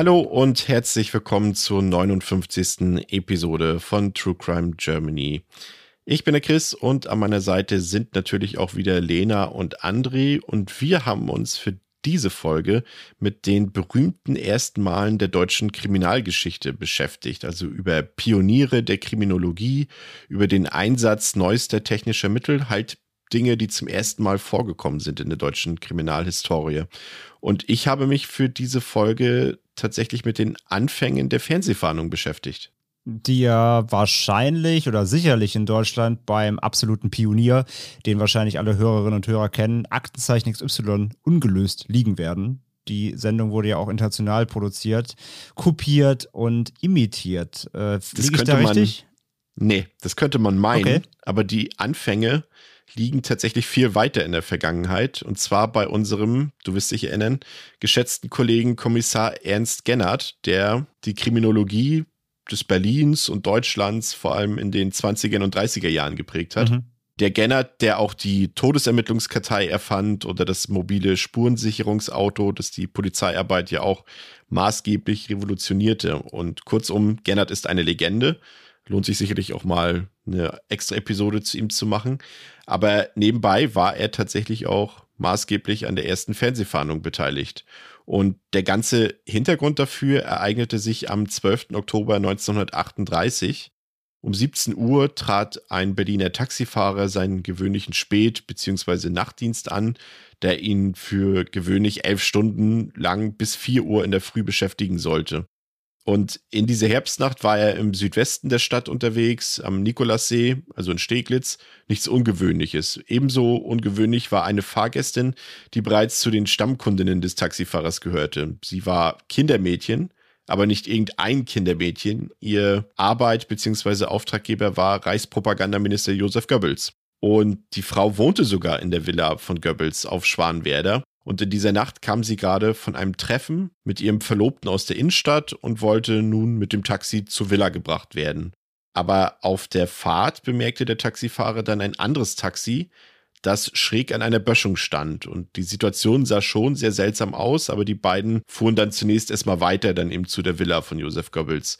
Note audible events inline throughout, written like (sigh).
Hallo und herzlich willkommen zur 59. Episode von True Crime Germany. Ich bin der Chris und an meiner Seite sind natürlich auch wieder Lena und André und wir haben uns für diese Folge mit den berühmten ersten Malen der deutschen Kriminalgeschichte beschäftigt, also über Pioniere der Kriminologie, über den Einsatz neuester technischer Mittel, halt Dinge, die zum ersten Mal vorgekommen sind in der deutschen Kriminalhistorie. Und ich habe mich für diese Folge tatsächlich mit den Anfängen der Fernsehfahndung beschäftigt. Die ja wahrscheinlich oder sicherlich in Deutschland beim absoluten Pionier, den wahrscheinlich alle Hörerinnen und Hörer kennen, Aktenzeichen XY ungelöst liegen werden. Die Sendung wurde ja auch international produziert, kopiert und imitiert. Äh, das ich da richtig? Man, nee, das könnte man meinen, okay. aber die Anfänge liegen tatsächlich viel weiter in der Vergangenheit. Und zwar bei unserem, du wirst dich erinnern, geschätzten Kollegen Kommissar Ernst Gennert, der die Kriminologie des Berlins und Deutschlands vor allem in den 20er und 30er Jahren geprägt hat. Mhm. Der Gennert, der auch die Todesermittlungskartei erfand oder das mobile Spurensicherungsauto, das die Polizeiarbeit ja auch maßgeblich revolutionierte. Und kurzum, Gennert ist eine Legende. Lohnt sich sicherlich auch mal eine extra Episode zu ihm zu machen. Aber nebenbei war er tatsächlich auch maßgeblich an der ersten Fernsehfahndung beteiligt. Und der ganze Hintergrund dafür ereignete sich am 12. Oktober 1938. Um 17 Uhr trat ein Berliner Taxifahrer seinen gewöhnlichen Spät- bzw. Nachtdienst an, der ihn für gewöhnlich elf Stunden lang bis 4 Uhr in der Früh beschäftigen sollte. Und in dieser Herbstnacht war er im Südwesten der Stadt unterwegs, am Nikolassee, also in Steglitz, nichts Ungewöhnliches. Ebenso ungewöhnlich war eine Fahrgästin, die bereits zu den Stammkundinnen des Taxifahrers gehörte. Sie war Kindermädchen, aber nicht irgendein Kindermädchen. Ihr Arbeit bzw. Auftraggeber war Reichspropagandaminister Josef Goebbels. Und die Frau wohnte sogar in der Villa von Goebbels auf Schwanwerder und in dieser Nacht kam sie gerade von einem Treffen mit ihrem Verlobten aus der Innenstadt und wollte nun mit dem Taxi zur Villa gebracht werden. Aber auf der Fahrt bemerkte der Taxifahrer dann ein anderes Taxi, das schräg an einer Böschung stand. Und die Situation sah schon sehr seltsam aus, aber die beiden fuhren dann zunächst erstmal weiter, dann eben zu der Villa von Josef Goebbels.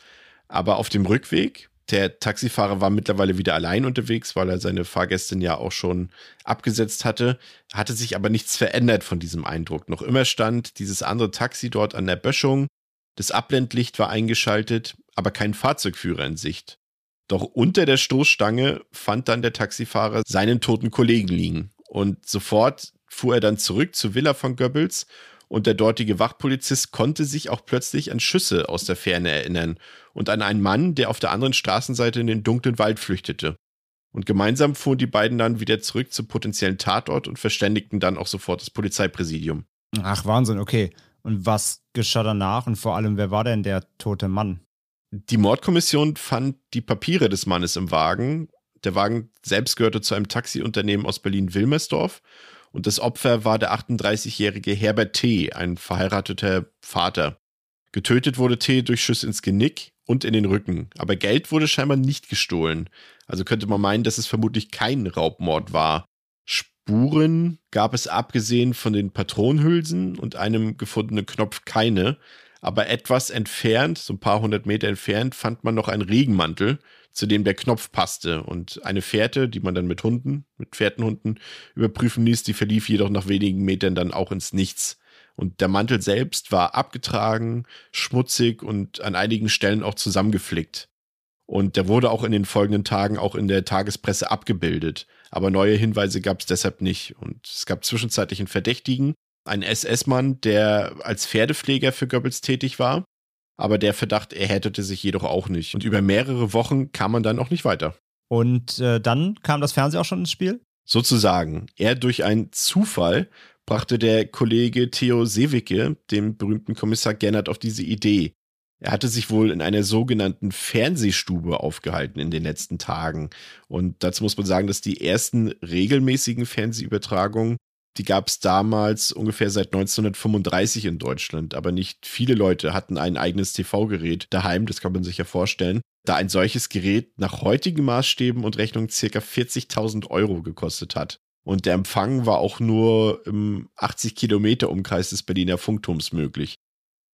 Aber auf dem Rückweg der Taxifahrer war mittlerweile wieder allein unterwegs, weil er seine Fahrgästin ja auch schon abgesetzt hatte. Hatte sich aber nichts verändert von diesem Eindruck. Noch immer stand dieses andere Taxi dort an der Böschung. Das Abblendlicht war eingeschaltet, aber kein Fahrzeugführer in Sicht. Doch unter der Stoßstange fand dann der Taxifahrer seinen toten Kollegen liegen. Und sofort fuhr er dann zurück zur Villa von Goebbels und der dortige Wachpolizist konnte sich auch plötzlich an Schüsse aus der Ferne erinnern und an einen Mann, der auf der anderen Straßenseite in den dunklen Wald flüchtete. Und gemeinsam fuhren die beiden dann wieder zurück zum potenziellen Tatort und verständigten dann auch sofort das Polizeipräsidium. Ach, Wahnsinn, okay. Und was geschah danach und vor allem, wer war denn der tote Mann? Die Mordkommission fand die Papiere des Mannes im Wagen. Der Wagen selbst gehörte zu einem Taxiunternehmen aus Berlin-Wilmersdorf und das Opfer war der 38-jährige Herbert T., ein verheirateter Vater. Getötet wurde T. durch Schüsse ins Genick und in den Rücken. Aber Geld wurde scheinbar nicht gestohlen. Also könnte man meinen, dass es vermutlich kein Raubmord war. Spuren gab es abgesehen von den Patronenhülsen und einem gefundenen Knopf keine. Aber etwas entfernt, so ein paar hundert Meter entfernt, fand man noch einen Regenmantel, zu dem der Knopf passte. Und eine Fährte, die man dann mit Hunden, mit Fährtenhunden überprüfen ließ, die verlief jedoch nach wenigen Metern dann auch ins Nichts. Und der Mantel selbst war abgetragen, schmutzig und an einigen Stellen auch zusammengeflickt. Und der wurde auch in den folgenden Tagen auch in der Tagespresse abgebildet. Aber neue Hinweise gab es deshalb nicht. Und es gab zwischenzeitlich einen Verdächtigen, einen SS-Mann, der als Pferdepfleger für Goebbels tätig war. Aber der Verdacht erhärtete sich jedoch auch nicht. Und über mehrere Wochen kam man dann auch nicht weiter. Und äh, dann kam das Fernsehen auch schon ins Spiel? Sozusagen. Er durch einen Zufall brachte der Kollege Theo Sewicke, dem berühmten Kommissar Gennert, auf diese Idee. Er hatte sich wohl in einer sogenannten Fernsehstube aufgehalten in den letzten Tagen. Und dazu muss man sagen, dass die ersten regelmäßigen Fernsehübertragungen, die gab es damals ungefähr seit 1935 in Deutschland. Aber nicht viele Leute hatten ein eigenes TV-Gerät daheim, das kann man sich ja vorstellen. Da ein solches Gerät nach heutigen Maßstäben und Rechnungen circa 40.000 Euro gekostet hat. Und der Empfang war auch nur im 80 Kilometer Umkreis des Berliner Funkturms möglich.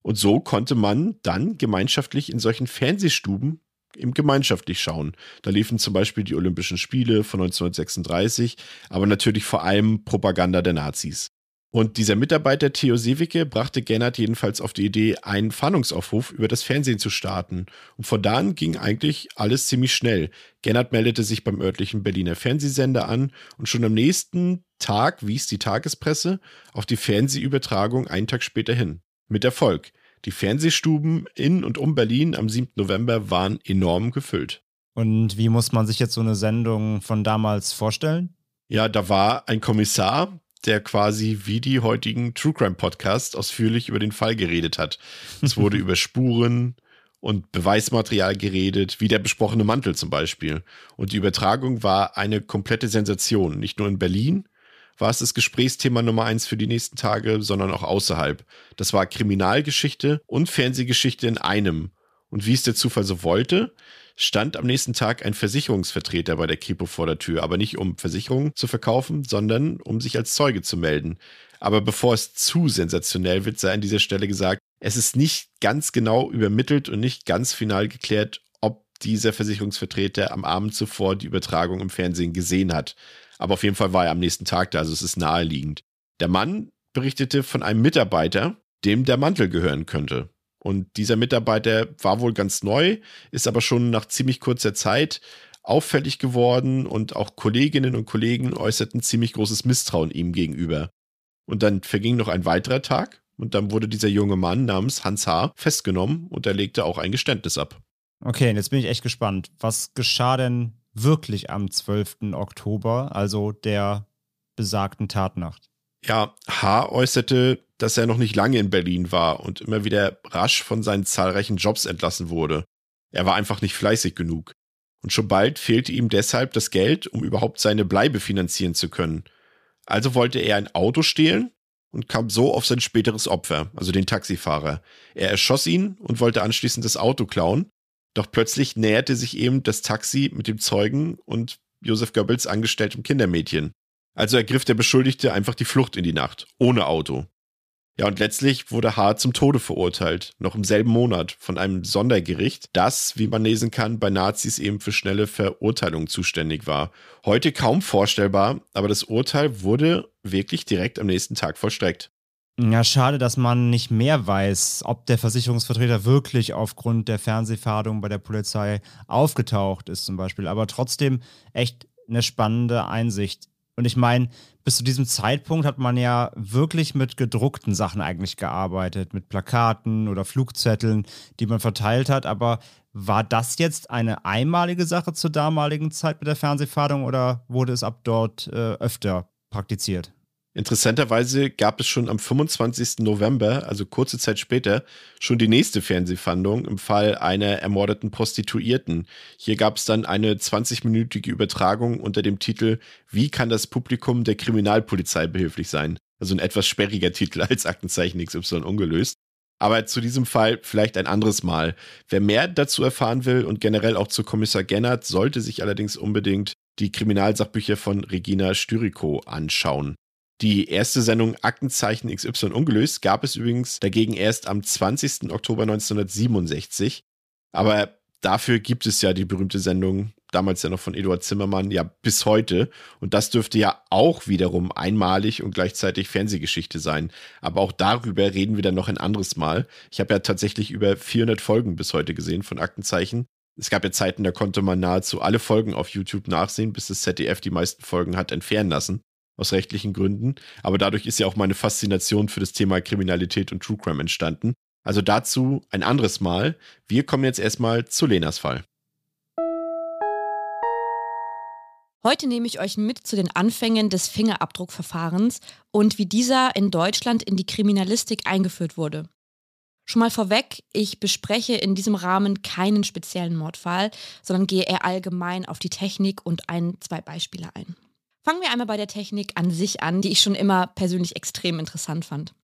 Und so konnte man dann gemeinschaftlich in solchen Fernsehstuben eben gemeinschaftlich schauen. Da liefen zum Beispiel die Olympischen Spiele von 1936, aber natürlich vor allem Propaganda der Nazis. Und dieser Mitarbeiter Theo Sewicke brachte Gennard jedenfalls auf die Idee, einen Fahndungsaufruf über das Fernsehen zu starten. Und von da an ging eigentlich alles ziemlich schnell. Gennard meldete sich beim örtlichen Berliner Fernsehsender an und schon am nächsten Tag wies die Tagespresse auf die Fernsehübertragung einen Tag später hin. Mit Erfolg. Die Fernsehstuben in und um Berlin am 7. November waren enorm gefüllt. Und wie muss man sich jetzt so eine Sendung von damals vorstellen? Ja, da war ein Kommissar, der quasi wie die heutigen True Crime Podcasts ausführlich über den Fall geredet hat. Es (laughs) wurde über Spuren und Beweismaterial geredet, wie der besprochene Mantel zum Beispiel. Und die Übertragung war eine komplette Sensation, nicht nur in Berlin, war es das Gesprächsthema Nummer eins für die nächsten Tage, sondern auch außerhalb. Das war Kriminalgeschichte und Fernsehgeschichte in einem. Und wie es der Zufall so wollte, stand am nächsten Tag ein Versicherungsvertreter bei der Kripo vor der Tür, aber nicht um Versicherungen zu verkaufen, sondern um sich als Zeuge zu melden. Aber bevor es zu sensationell wird, sei an dieser Stelle gesagt, es ist nicht ganz genau übermittelt und nicht ganz final geklärt, ob dieser Versicherungsvertreter am Abend zuvor die Übertragung im Fernsehen gesehen hat. Aber auf jeden Fall war er am nächsten Tag da, also es ist naheliegend. Der Mann berichtete von einem Mitarbeiter, dem der Mantel gehören könnte. Und dieser Mitarbeiter war wohl ganz neu, ist aber schon nach ziemlich kurzer Zeit auffällig geworden und auch Kolleginnen und Kollegen äußerten ziemlich großes Misstrauen ihm gegenüber. Und dann verging noch ein weiterer Tag und dann wurde dieser junge Mann namens Hans H. festgenommen und er legte auch ein Geständnis ab. Okay, jetzt bin ich echt gespannt. Was geschah denn wirklich am 12. Oktober, also der besagten Tatnacht. Ja, H. äußerte, dass er noch nicht lange in Berlin war und immer wieder rasch von seinen zahlreichen Jobs entlassen wurde. Er war einfach nicht fleißig genug. Und schon bald fehlte ihm deshalb das Geld, um überhaupt seine Bleibe finanzieren zu können. Also wollte er ein Auto stehlen und kam so auf sein späteres Opfer, also den Taxifahrer. Er erschoss ihn und wollte anschließend das Auto klauen, doch plötzlich näherte sich eben das Taxi mit dem Zeugen und Josef Goebbels angestelltem Kindermädchen. Also ergriff der Beschuldigte einfach die Flucht in die Nacht, ohne Auto. Ja, und letztlich wurde H. zum Tode verurteilt, noch im selben Monat, von einem Sondergericht, das, wie man lesen kann, bei Nazis eben für schnelle Verurteilungen zuständig war. Heute kaum vorstellbar, aber das Urteil wurde wirklich direkt am nächsten Tag vollstreckt. Ja, schade, dass man nicht mehr weiß, ob der Versicherungsvertreter wirklich aufgrund der Fernsehfahndung bei der Polizei aufgetaucht ist, zum Beispiel. Aber trotzdem echt eine spannende Einsicht. Und ich meine, bis zu diesem Zeitpunkt hat man ja wirklich mit gedruckten Sachen eigentlich gearbeitet, mit Plakaten oder Flugzetteln, die man verteilt hat. Aber war das jetzt eine einmalige Sache zur damaligen Zeit mit der Fernsehfahndung oder wurde es ab dort äh, öfter praktiziert? Interessanterweise gab es schon am 25. November, also kurze Zeit später, schon die nächste Fernsehfandung im Fall einer ermordeten Prostituierten. Hier gab es dann eine 20-minütige Übertragung unter dem Titel Wie kann das Publikum der Kriminalpolizei behilflich sein? Also ein etwas sperriger Titel als Aktenzeichen XY ungelöst. Aber zu diesem Fall vielleicht ein anderes Mal. Wer mehr dazu erfahren will und generell auch zu Kommissar Gennert, sollte sich allerdings unbedingt die Kriminalsachbücher von Regina Styriko anschauen. Die erste Sendung Aktenzeichen XY ungelöst gab es übrigens dagegen erst am 20. Oktober 1967. Aber dafür gibt es ja die berühmte Sendung, damals ja noch von Eduard Zimmermann, ja bis heute. Und das dürfte ja auch wiederum einmalig und gleichzeitig Fernsehgeschichte sein. Aber auch darüber reden wir dann noch ein anderes Mal. Ich habe ja tatsächlich über 400 Folgen bis heute gesehen von Aktenzeichen. Es gab ja Zeiten, da konnte man nahezu alle Folgen auf YouTube nachsehen, bis das ZDF die meisten Folgen hat entfernen lassen aus rechtlichen Gründen. Aber dadurch ist ja auch meine Faszination für das Thema Kriminalität und True Crime entstanden. Also dazu ein anderes Mal. Wir kommen jetzt erstmal zu Lenas Fall. Heute nehme ich euch mit zu den Anfängen des Fingerabdruckverfahrens und wie dieser in Deutschland in die Kriminalistik eingeführt wurde. Schon mal vorweg, ich bespreche in diesem Rahmen keinen speziellen Mordfall, sondern gehe eher allgemein auf die Technik und ein, zwei Beispiele ein. Fangen wir einmal bei der Technik an sich an, die ich schon immer persönlich extrem interessant fand.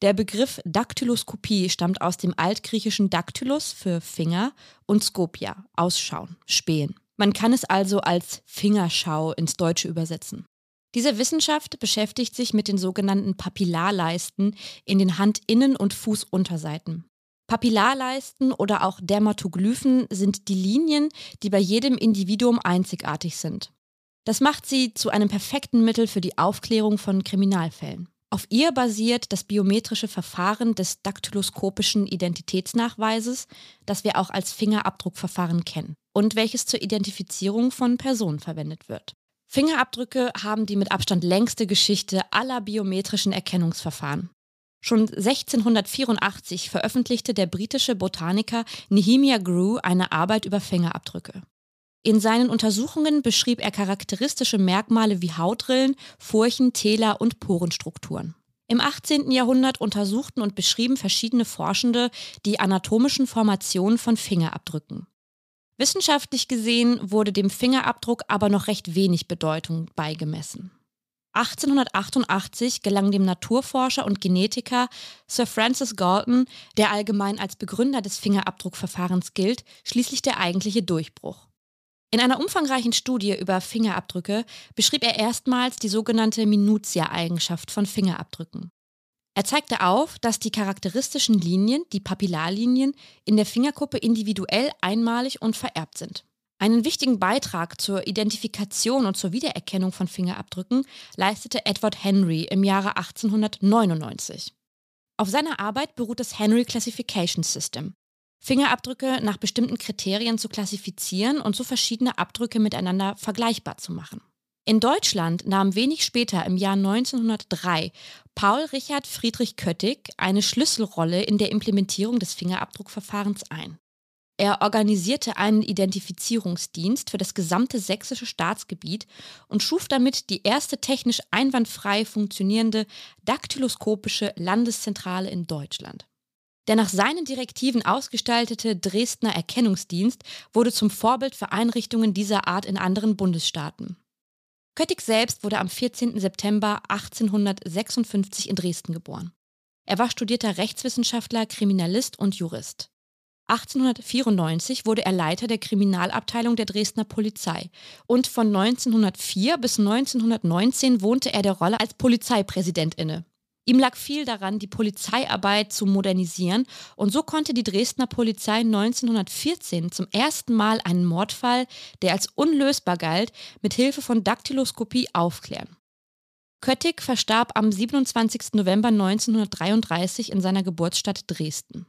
Der Begriff Daktyloskopie stammt aus dem altgriechischen Daktylus für Finger und Skopia, Ausschauen, Spähen. Man kann es also als Fingerschau ins Deutsche übersetzen. Diese Wissenschaft beschäftigt sich mit den sogenannten Papillarleisten in den Handinnen- und Fußunterseiten. Papillarleisten oder auch Dermatoglyphen sind die Linien, die bei jedem Individuum einzigartig sind. Das macht sie zu einem perfekten Mittel für die Aufklärung von Kriminalfällen. Auf ihr basiert das biometrische Verfahren des daktyloskopischen Identitätsnachweises, das wir auch als Fingerabdruckverfahren kennen und welches zur Identifizierung von Personen verwendet wird. Fingerabdrücke haben die mit Abstand längste Geschichte aller biometrischen Erkennungsverfahren. Schon 1684 veröffentlichte der britische Botaniker Nehemiah Grew eine Arbeit über Fingerabdrücke. In seinen Untersuchungen beschrieb er charakteristische Merkmale wie Hautrillen, Furchen, Täler und Porenstrukturen. Im 18. Jahrhundert untersuchten und beschrieben verschiedene Forschende die anatomischen Formationen von Fingerabdrücken. Wissenschaftlich gesehen wurde dem Fingerabdruck aber noch recht wenig Bedeutung beigemessen. 1888 gelang dem Naturforscher und Genetiker Sir Francis Galton, der allgemein als Begründer des Fingerabdruckverfahrens gilt, schließlich der eigentliche Durchbruch. In einer umfangreichen Studie über Fingerabdrücke beschrieb er erstmals die sogenannte Minutia-Eigenschaft von Fingerabdrücken. Er zeigte auf, dass die charakteristischen Linien, die Papillarlinien, in der Fingerkuppe individuell einmalig und vererbt sind. Einen wichtigen Beitrag zur Identifikation und zur Wiedererkennung von Fingerabdrücken leistete Edward Henry im Jahre 1899. Auf seiner Arbeit beruht das Henry Classification System, Fingerabdrücke nach bestimmten Kriterien zu klassifizieren und so verschiedene Abdrücke miteinander vergleichbar zu machen. In Deutschland nahm wenig später im Jahr 1903 Paul Richard Friedrich Köttig eine Schlüsselrolle in der Implementierung des Fingerabdruckverfahrens ein. Er organisierte einen Identifizierungsdienst für das gesamte sächsische Staatsgebiet und schuf damit die erste technisch einwandfrei funktionierende daktyloskopische Landeszentrale in Deutschland. Der nach seinen Direktiven ausgestaltete Dresdner Erkennungsdienst wurde zum Vorbild für Einrichtungen dieser Art in anderen Bundesstaaten. Köttig selbst wurde am 14. September 1856 in Dresden geboren. Er war studierter Rechtswissenschaftler, Kriminalist und Jurist. 1894 wurde er Leiter der Kriminalabteilung der Dresdner Polizei und von 1904 bis 1919 wohnte er der Rolle als Polizeipräsident inne. Ihm lag viel daran, die Polizeiarbeit zu modernisieren und so konnte die Dresdner Polizei 1914 zum ersten Mal einen Mordfall, der als unlösbar galt, mit Hilfe von Daktyloskopie aufklären. Köttig verstarb am 27. November 1933 in seiner Geburtsstadt Dresden.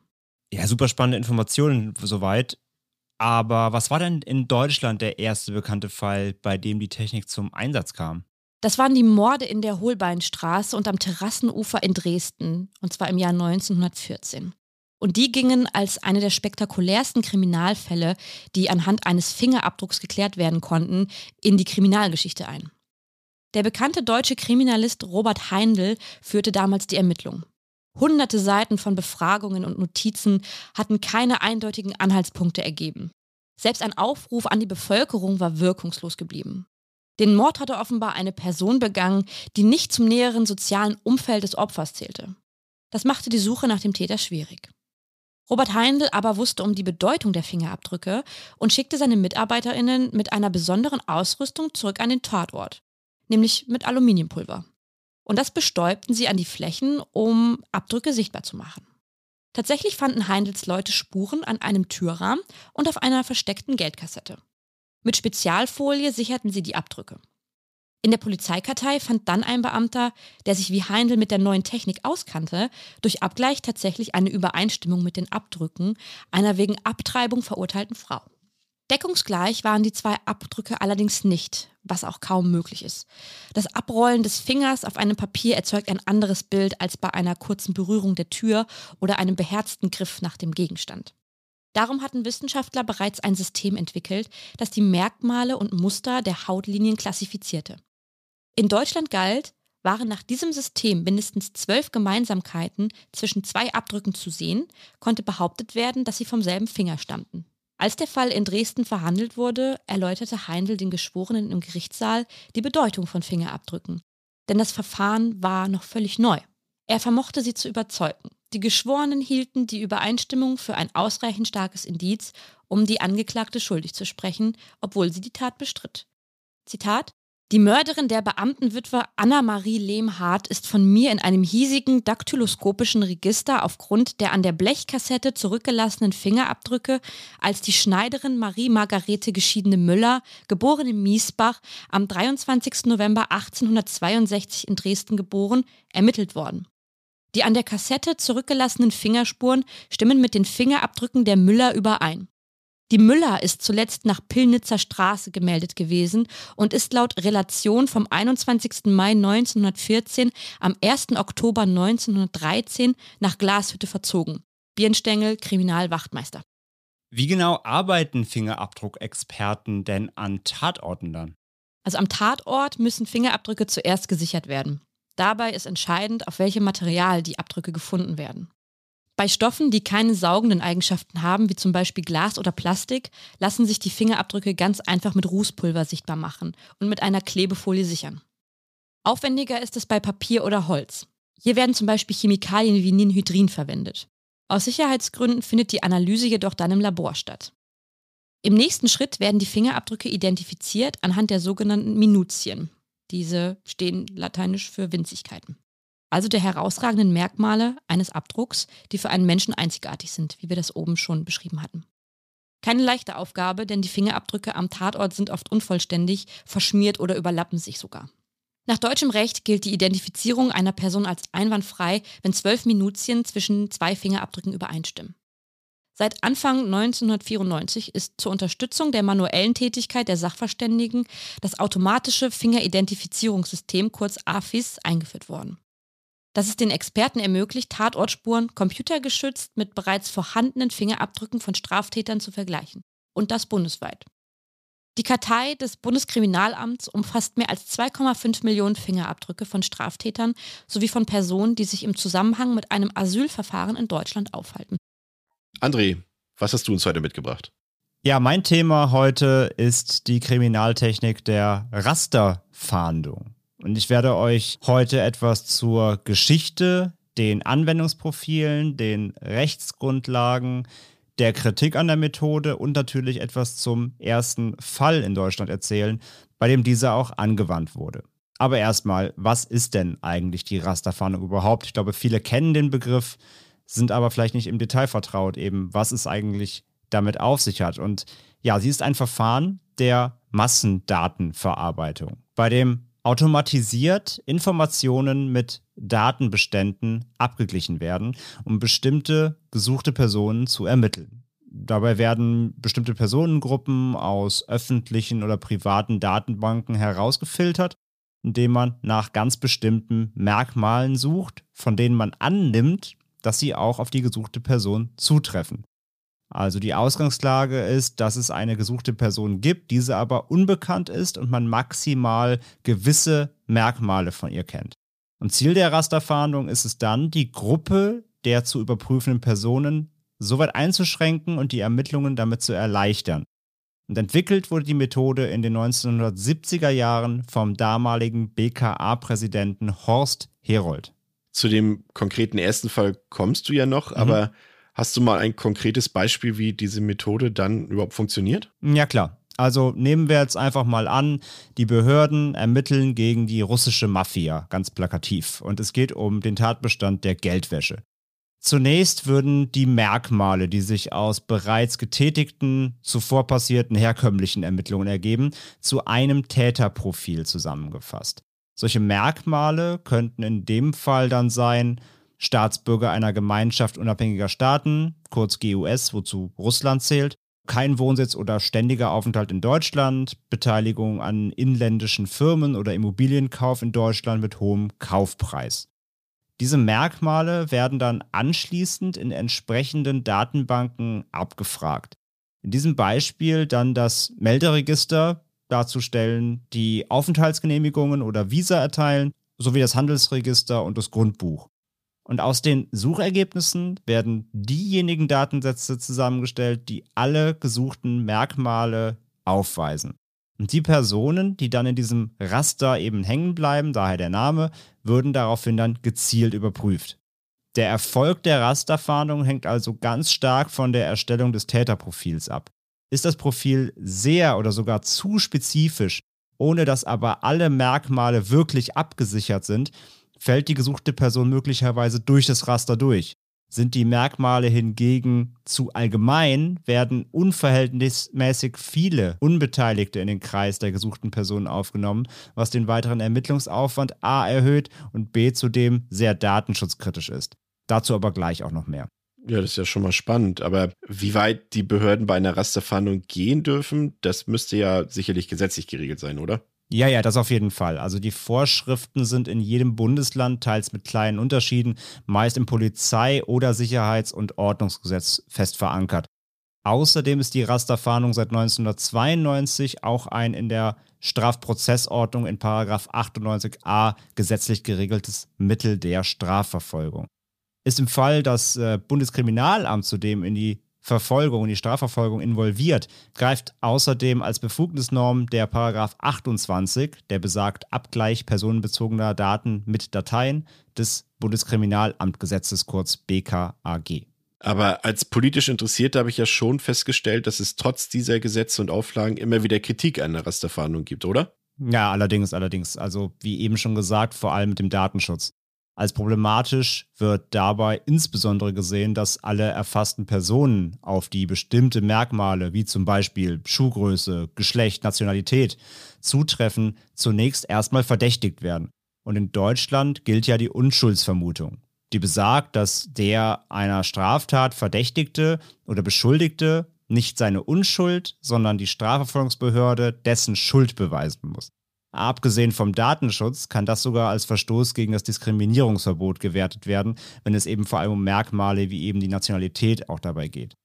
Ja, super spannende Informationen soweit. Aber was war denn in Deutschland der erste bekannte Fall, bei dem die Technik zum Einsatz kam? Das waren die Morde in der Holbeinstraße und am Terrassenufer in Dresden, und zwar im Jahr 1914. Und die gingen als eine der spektakulärsten Kriminalfälle, die anhand eines Fingerabdrucks geklärt werden konnten, in die Kriminalgeschichte ein. Der bekannte deutsche Kriminalist Robert Heindl führte damals die Ermittlungen. Hunderte Seiten von Befragungen und Notizen hatten keine eindeutigen Anhaltspunkte ergeben. Selbst ein Aufruf an die Bevölkerung war wirkungslos geblieben. Den Mord hatte offenbar eine Person begangen, die nicht zum näheren sozialen Umfeld des Opfers zählte. Das machte die Suche nach dem Täter schwierig. Robert Heindl aber wusste um die Bedeutung der Fingerabdrücke und schickte seine Mitarbeiterinnen mit einer besonderen Ausrüstung zurück an den Tatort, nämlich mit Aluminiumpulver. Und das bestäubten sie an die Flächen, um Abdrücke sichtbar zu machen. Tatsächlich fanden Heindls Leute Spuren an einem Türrahmen und auf einer versteckten Geldkassette. Mit Spezialfolie sicherten sie die Abdrücke. In der Polizeikartei fand dann ein Beamter, der sich wie Heindl mit der neuen Technik auskannte, durch Abgleich tatsächlich eine Übereinstimmung mit den Abdrücken einer wegen Abtreibung verurteilten Frau. Deckungsgleich waren die zwei Abdrücke allerdings nicht, was auch kaum möglich ist. Das Abrollen des Fingers auf einem Papier erzeugt ein anderes Bild als bei einer kurzen Berührung der Tür oder einem beherzten Griff nach dem Gegenstand. Darum hatten Wissenschaftler bereits ein System entwickelt, das die Merkmale und Muster der Hautlinien klassifizierte. In Deutschland galt, waren nach diesem System mindestens zwölf Gemeinsamkeiten zwischen zwei Abdrücken zu sehen, konnte behauptet werden, dass sie vom selben Finger stammten. Als der Fall in Dresden verhandelt wurde, erläuterte Heindl den Geschworenen im Gerichtssaal die Bedeutung von Fingerabdrücken. Denn das Verfahren war noch völlig neu. Er vermochte sie zu überzeugen. Die Geschworenen hielten die Übereinstimmung für ein ausreichend starkes Indiz, um die Angeklagte schuldig zu sprechen, obwohl sie die Tat bestritt. Zitat die Mörderin der Beamtenwitwe Anna-Marie Lehmhardt ist von mir in einem hiesigen daktyloskopischen Register aufgrund der an der Blechkassette zurückgelassenen Fingerabdrücke als die Schneiderin Marie Margarete geschiedene Müller, geborene Miesbach, am 23. November 1862 in Dresden geboren, ermittelt worden. Die an der Kassette zurückgelassenen Fingerspuren stimmen mit den Fingerabdrücken der Müller überein. Die Müller ist zuletzt nach Pillnitzer Straße gemeldet gewesen und ist laut Relation vom 21. Mai 1914 am 1. Oktober 1913 nach Glashütte verzogen. Birnstengel, Kriminalwachtmeister. Wie genau arbeiten Fingerabdruckexperten denn an Tatorten dann? Also am Tatort müssen Fingerabdrücke zuerst gesichert werden. Dabei ist entscheidend, auf welchem Material die Abdrücke gefunden werden. Bei Stoffen, die keine saugenden Eigenschaften haben, wie zum Beispiel Glas oder Plastik, lassen sich die Fingerabdrücke ganz einfach mit Rußpulver sichtbar machen und mit einer Klebefolie sichern. Aufwendiger ist es bei Papier oder Holz. Hier werden zum Beispiel Chemikalien wie Ninhydrin verwendet. Aus Sicherheitsgründen findet die Analyse jedoch dann im Labor statt. Im nächsten Schritt werden die Fingerabdrücke identifiziert anhand der sogenannten Minutien. Diese stehen lateinisch für Winzigkeiten also der herausragenden Merkmale eines Abdrucks, die für einen Menschen einzigartig sind, wie wir das oben schon beschrieben hatten. Keine leichte Aufgabe, denn die Fingerabdrücke am Tatort sind oft unvollständig, verschmiert oder überlappen sich sogar. Nach deutschem Recht gilt die Identifizierung einer Person als einwandfrei, wenn zwölf Minutien zwischen zwei Fingerabdrücken übereinstimmen. Seit Anfang 1994 ist zur Unterstützung der manuellen Tätigkeit der Sachverständigen das automatische Fingeridentifizierungssystem kurz AFIS eingeführt worden dass es den Experten ermöglicht, Tatortspuren computergeschützt mit bereits vorhandenen Fingerabdrücken von Straftätern zu vergleichen. Und das bundesweit. Die Kartei des Bundeskriminalamts umfasst mehr als 2,5 Millionen Fingerabdrücke von Straftätern sowie von Personen, die sich im Zusammenhang mit einem Asylverfahren in Deutschland aufhalten. André, was hast du uns heute mitgebracht? Ja, mein Thema heute ist die Kriminaltechnik der Rasterfahndung. Und ich werde euch heute etwas zur Geschichte, den Anwendungsprofilen, den Rechtsgrundlagen, der Kritik an der Methode und natürlich etwas zum ersten Fall in Deutschland erzählen, bei dem dieser auch angewandt wurde. Aber erstmal, was ist denn eigentlich die Rasterfahndung überhaupt? Ich glaube, viele kennen den Begriff, sind aber vielleicht nicht im Detail vertraut, eben was es eigentlich damit auf sich hat. Und ja, sie ist ein Verfahren der Massendatenverarbeitung, bei dem automatisiert Informationen mit Datenbeständen abgeglichen werden, um bestimmte gesuchte Personen zu ermitteln. Dabei werden bestimmte Personengruppen aus öffentlichen oder privaten Datenbanken herausgefiltert, indem man nach ganz bestimmten Merkmalen sucht, von denen man annimmt, dass sie auch auf die gesuchte Person zutreffen. Also die Ausgangslage ist, dass es eine gesuchte Person gibt, diese aber unbekannt ist und man maximal gewisse Merkmale von ihr kennt. Und Ziel der Rasterfahndung ist es dann, die Gruppe der zu überprüfenden Personen so weit einzuschränken und die Ermittlungen damit zu erleichtern. Und entwickelt wurde die Methode in den 1970er Jahren vom damaligen BKA-Präsidenten Horst Herold. Zu dem konkreten ersten Fall kommst du ja noch, mhm. aber Hast du mal ein konkretes Beispiel, wie diese Methode dann überhaupt funktioniert? Ja, klar. Also nehmen wir jetzt einfach mal an, die Behörden ermitteln gegen die russische Mafia, ganz plakativ. Und es geht um den Tatbestand der Geldwäsche. Zunächst würden die Merkmale, die sich aus bereits getätigten, zuvor passierten herkömmlichen Ermittlungen ergeben, zu einem Täterprofil zusammengefasst. Solche Merkmale könnten in dem Fall dann sein, Staatsbürger einer Gemeinschaft unabhängiger Staaten, kurz GUS, wozu Russland zählt, kein Wohnsitz oder ständiger Aufenthalt in Deutschland, Beteiligung an inländischen Firmen oder Immobilienkauf in Deutschland mit hohem Kaufpreis. Diese Merkmale werden dann anschließend in entsprechenden Datenbanken abgefragt. In diesem Beispiel dann das Melderegister darzustellen, die Aufenthaltsgenehmigungen oder Visa erteilen, sowie das Handelsregister und das Grundbuch. Und aus den Suchergebnissen werden diejenigen Datensätze zusammengestellt, die alle gesuchten Merkmale aufweisen. Und die Personen, die dann in diesem Raster eben hängen bleiben, daher der Name, würden daraufhin dann gezielt überprüft. Der Erfolg der Rasterfahndung hängt also ganz stark von der Erstellung des Täterprofils ab. Ist das Profil sehr oder sogar zu spezifisch, ohne dass aber alle Merkmale wirklich abgesichert sind, fällt die gesuchte Person möglicherweise durch das Raster durch. Sind die Merkmale hingegen zu allgemein, werden unverhältnismäßig viele Unbeteiligte in den Kreis der gesuchten Person aufgenommen, was den weiteren Ermittlungsaufwand a erhöht und b zudem sehr datenschutzkritisch ist. Dazu aber gleich auch noch mehr. Ja, das ist ja schon mal spannend. Aber wie weit die Behörden bei einer Rasterfahndung gehen dürfen, das müsste ja sicherlich gesetzlich geregelt sein, oder? Ja, ja, das auf jeden Fall. Also die Vorschriften sind in jedem Bundesland, teils mit kleinen Unterschieden, meist im Polizei- oder Sicherheits- und Ordnungsgesetz fest verankert. Außerdem ist die Rasterfahndung seit 1992 auch ein in der Strafprozessordnung in 98a gesetzlich geregeltes Mittel der Strafverfolgung. Ist im Fall das äh, Bundeskriminalamt zudem in die Verfolgung und die Strafverfolgung involviert, greift außerdem als Befugnisnorm der Paragraph 28, der besagt Abgleich personenbezogener Daten mit Dateien des Bundeskriminalamtgesetzes kurz BKAG. Aber als politisch Interessierte habe ich ja schon festgestellt, dass es trotz dieser Gesetze und Auflagen immer wieder Kritik an der Rasterfahndung gibt, oder? Ja, allerdings, allerdings. Also wie eben schon gesagt, vor allem mit dem Datenschutz. Als problematisch wird dabei insbesondere gesehen, dass alle erfassten Personen auf die bestimmte Merkmale wie zum Beispiel Schuhgröße, Geschlecht, Nationalität zutreffen, zunächst erstmal verdächtigt werden. Und in Deutschland gilt ja die Unschuldsvermutung, die besagt, dass der einer Straftat Verdächtigte oder Beschuldigte nicht seine Unschuld, sondern die Strafverfolgungsbehörde dessen Schuld beweisen muss. Abgesehen vom Datenschutz kann das sogar als Verstoß gegen das Diskriminierungsverbot gewertet werden, wenn es eben vor allem um Merkmale wie eben die Nationalität auch dabei geht.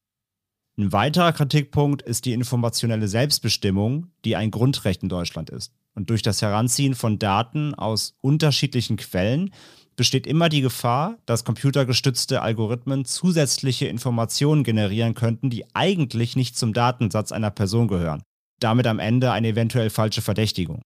Ein weiterer Kritikpunkt ist die informationelle Selbstbestimmung, die ein Grundrecht in Deutschland ist. Und durch das Heranziehen von Daten aus unterschiedlichen Quellen besteht immer die Gefahr, dass computergestützte Algorithmen zusätzliche Informationen generieren könnten, die eigentlich nicht zum Datensatz einer Person gehören. Damit am Ende eine eventuell falsche Verdächtigung.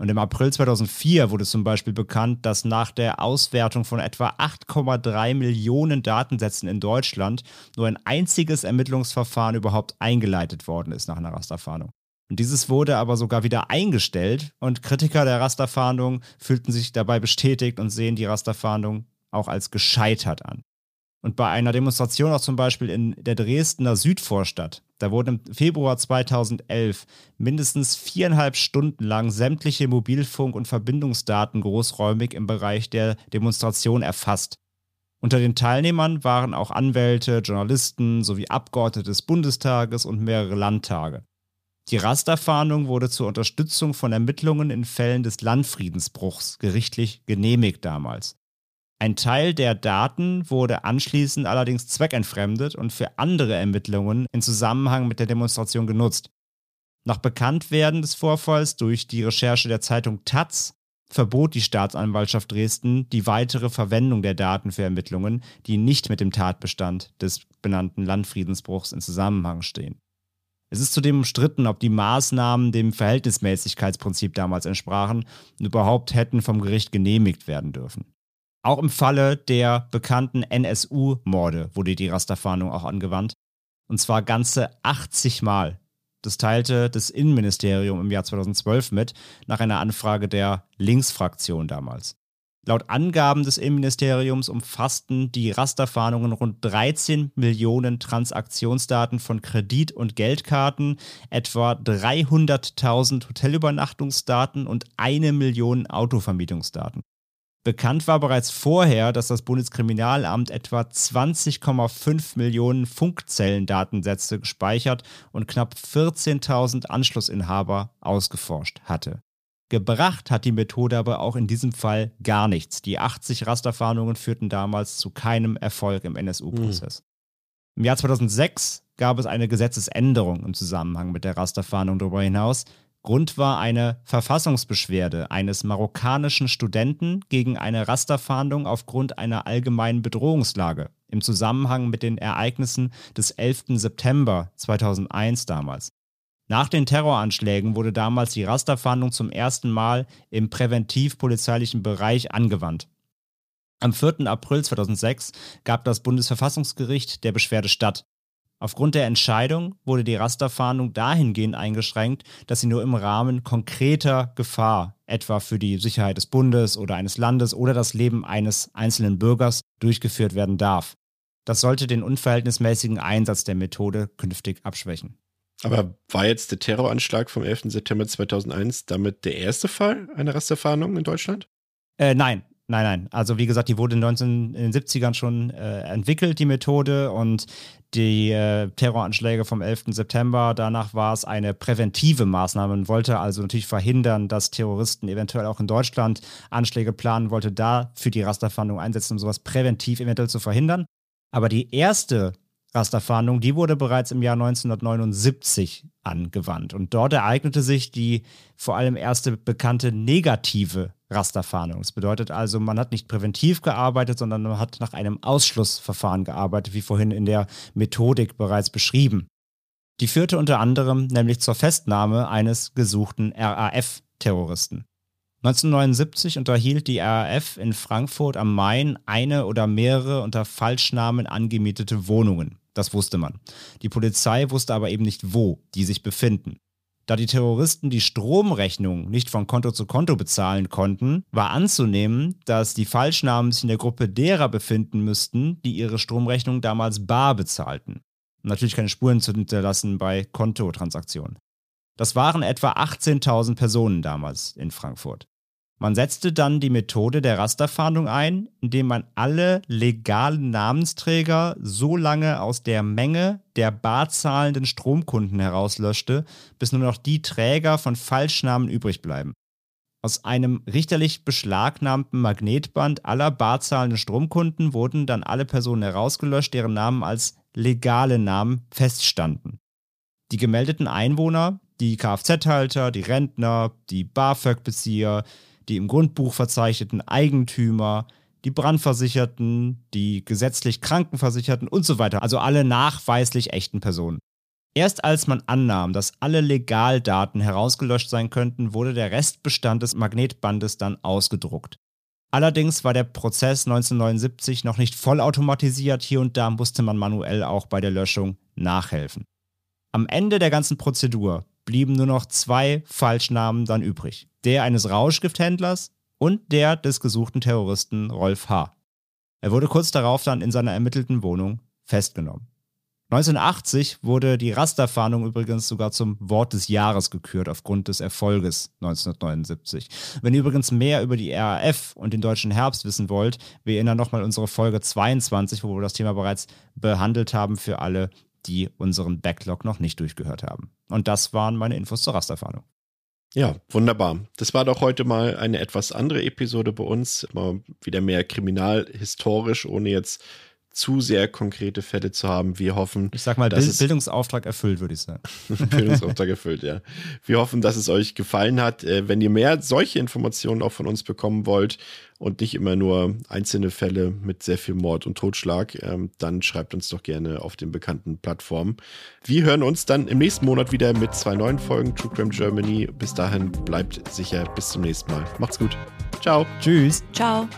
Und im April 2004 wurde zum Beispiel bekannt, dass nach der Auswertung von etwa 8,3 Millionen Datensätzen in Deutschland nur ein einziges Ermittlungsverfahren überhaupt eingeleitet worden ist nach einer Rasterfahndung. Und dieses wurde aber sogar wieder eingestellt und Kritiker der Rasterfahndung fühlten sich dabei bestätigt und sehen die Rasterfahndung auch als gescheitert an. Und bei einer Demonstration auch zum Beispiel in der Dresdner Südvorstadt, da wurden im Februar 2011 mindestens viereinhalb Stunden lang sämtliche Mobilfunk- und Verbindungsdaten großräumig im Bereich der Demonstration erfasst. Unter den Teilnehmern waren auch Anwälte, Journalisten sowie Abgeordnete des Bundestages und mehrere Landtage. Die Rasterfahndung wurde zur Unterstützung von Ermittlungen in Fällen des Landfriedensbruchs gerichtlich genehmigt damals. Ein Teil der Daten wurde anschließend allerdings zweckentfremdet und für andere Ermittlungen in Zusammenhang mit der Demonstration genutzt. Nach Bekanntwerden des Vorfalls durch die Recherche der Zeitung Taz verbot die Staatsanwaltschaft Dresden die weitere Verwendung der Daten für Ermittlungen, die nicht mit dem Tatbestand des benannten Landfriedensbruchs in Zusammenhang stehen. Es ist zudem umstritten, ob die Maßnahmen dem Verhältnismäßigkeitsprinzip damals entsprachen und überhaupt hätten vom Gericht genehmigt werden dürfen. Auch im Falle der bekannten NSU-Morde wurde die Rasterfahndung auch angewandt. Und zwar ganze 80 Mal. Das teilte das Innenministerium im Jahr 2012 mit, nach einer Anfrage der Linksfraktion damals. Laut Angaben des Innenministeriums umfassten die Rasterfahndungen rund 13 Millionen Transaktionsdaten von Kredit- und Geldkarten, etwa 300.000 Hotelübernachtungsdaten und eine Million Autovermietungsdaten. Bekannt war bereits vorher, dass das Bundeskriminalamt etwa 20,5 Millionen Funkzellendatensätze gespeichert und knapp 14.000 Anschlussinhaber ausgeforscht hatte. Gebracht hat die Methode aber auch in diesem Fall gar nichts. Die 80 Rasterfahndungen führten damals zu keinem Erfolg im NSU-Prozess. Im Jahr 2006 gab es eine Gesetzesänderung im Zusammenhang mit der Rasterfahndung darüber hinaus. Grund war eine Verfassungsbeschwerde eines marokkanischen Studenten gegen eine Rasterfahndung aufgrund einer allgemeinen Bedrohungslage im Zusammenhang mit den Ereignissen des 11. September 2001 damals. Nach den Terroranschlägen wurde damals die Rasterfahndung zum ersten Mal im präventiv-polizeilichen Bereich angewandt. Am 4. April 2006 gab das Bundesverfassungsgericht der Beschwerde statt. Aufgrund der Entscheidung wurde die Rasterfahndung dahingehend eingeschränkt, dass sie nur im Rahmen konkreter Gefahr, etwa für die Sicherheit des Bundes oder eines Landes oder das Leben eines einzelnen Bürgers, durchgeführt werden darf. Das sollte den unverhältnismäßigen Einsatz der Methode künftig abschwächen. Aber war jetzt der Terroranschlag vom 11. September 2001 damit der erste Fall einer Rasterfahndung in Deutschland? Äh, nein, Nein, nein. Also wie gesagt, die wurde in, 19, in den 70ern schon äh, entwickelt, die Methode. Und die äh, Terroranschläge vom 11. September, danach war es eine präventive Maßnahme. Man wollte also natürlich verhindern, dass Terroristen eventuell auch in Deutschland Anschläge planen, wollte da für die Rasterfahndung einsetzen, um sowas präventiv eventuell zu verhindern. Aber die erste Rasterfahndung, die wurde bereits im Jahr 1979 angewandt. Und dort ereignete sich die vor allem erste bekannte negative Rasterfahndung. Das bedeutet also, man hat nicht präventiv gearbeitet, sondern man hat nach einem Ausschlussverfahren gearbeitet, wie vorhin in der Methodik bereits beschrieben. Die führte unter anderem nämlich zur Festnahme eines gesuchten RAF-Terroristen. 1979 unterhielt die RAF in Frankfurt am Main eine oder mehrere unter Falschnamen angemietete Wohnungen. Das wusste man. Die Polizei wusste aber eben nicht, wo die sich befinden. Da die Terroristen die Stromrechnung nicht von Konto zu Konto bezahlen konnten, war anzunehmen, dass die Falschnamen sich in der Gruppe derer befinden müssten, die ihre Stromrechnung damals bar bezahlten. Natürlich keine Spuren zu hinterlassen bei Kontotransaktionen. Das waren etwa 18.000 Personen damals in Frankfurt. Man setzte dann die Methode der Rasterfahndung ein, indem man alle legalen Namensträger so lange aus der Menge der barzahlenden Stromkunden herauslöschte, bis nur noch die Träger von Falschnamen übrig bleiben. Aus einem richterlich beschlagnahmten Magnetband aller barzahlenden Stromkunden wurden dann alle Personen herausgelöscht, deren Namen als legale Namen feststanden. Die gemeldeten Einwohner die Kfz-Halter, die Rentner, die BAföG-Bezieher, die im Grundbuch verzeichneten Eigentümer, die Brandversicherten, die gesetzlich Krankenversicherten und so weiter, also alle nachweislich echten Personen. Erst als man annahm, dass alle Legaldaten herausgelöscht sein könnten, wurde der Restbestand des Magnetbandes dann ausgedruckt. Allerdings war der Prozess 1979 noch nicht vollautomatisiert, hier und da musste man manuell auch bei der Löschung nachhelfen. Am Ende der ganzen Prozedur blieben nur noch zwei Falschnamen dann übrig. Der eines Rauschgifthändlers und der des gesuchten Terroristen Rolf H. Er wurde kurz darauf dann in seiner ermittelten Wohnung festgenommen. 1980 wurde die Rasterfahndung übrigens sogar zum Wort des Jahres gekürt aufgrund des Erfolges 1979. Wenn ihr übrigens mehr über die RAF und den deutschen Herbst wissen wollt, wir erinnern nochmal unsere Folge 22, wo wir das Thema bereits behandelt haben für alle, die unseren Backlog noch nicht durchgehört haben. Und das waren meine Infos zur Rasterfahndung. Ja, wunderbar. Das war doch heute mal eine etwas andere Episode bei uns. Mal wieder mehr kriminalhistorisch, ohne jetzt zu sehr konkrete Fälle zu haben. Wir hoffen. Ich sag mal, Bild, Bildungsauftrag erfüllt, würde ich sagen. (laughs) Bildungsauftrag erfüllt, ja. Wir hoffen, dass es euch gefallen hat. Äh, wenn ihr mehr solche Informationen auch von uns bekommen wollt und nicht immer nur einzelne Fälle mit sehr viel Mord und Totschlag, ähm, dann schreibt uns doch gerne auf den bekannten Plattformen. Wir hören uns dann im nächsten Monat wieder mit zwei neuen Folgen True Crime Germany. Bis dahin bleibt sicher. Bis zum nächsten Mal. Macht's gut. Ciao. Tschüss. Ciao.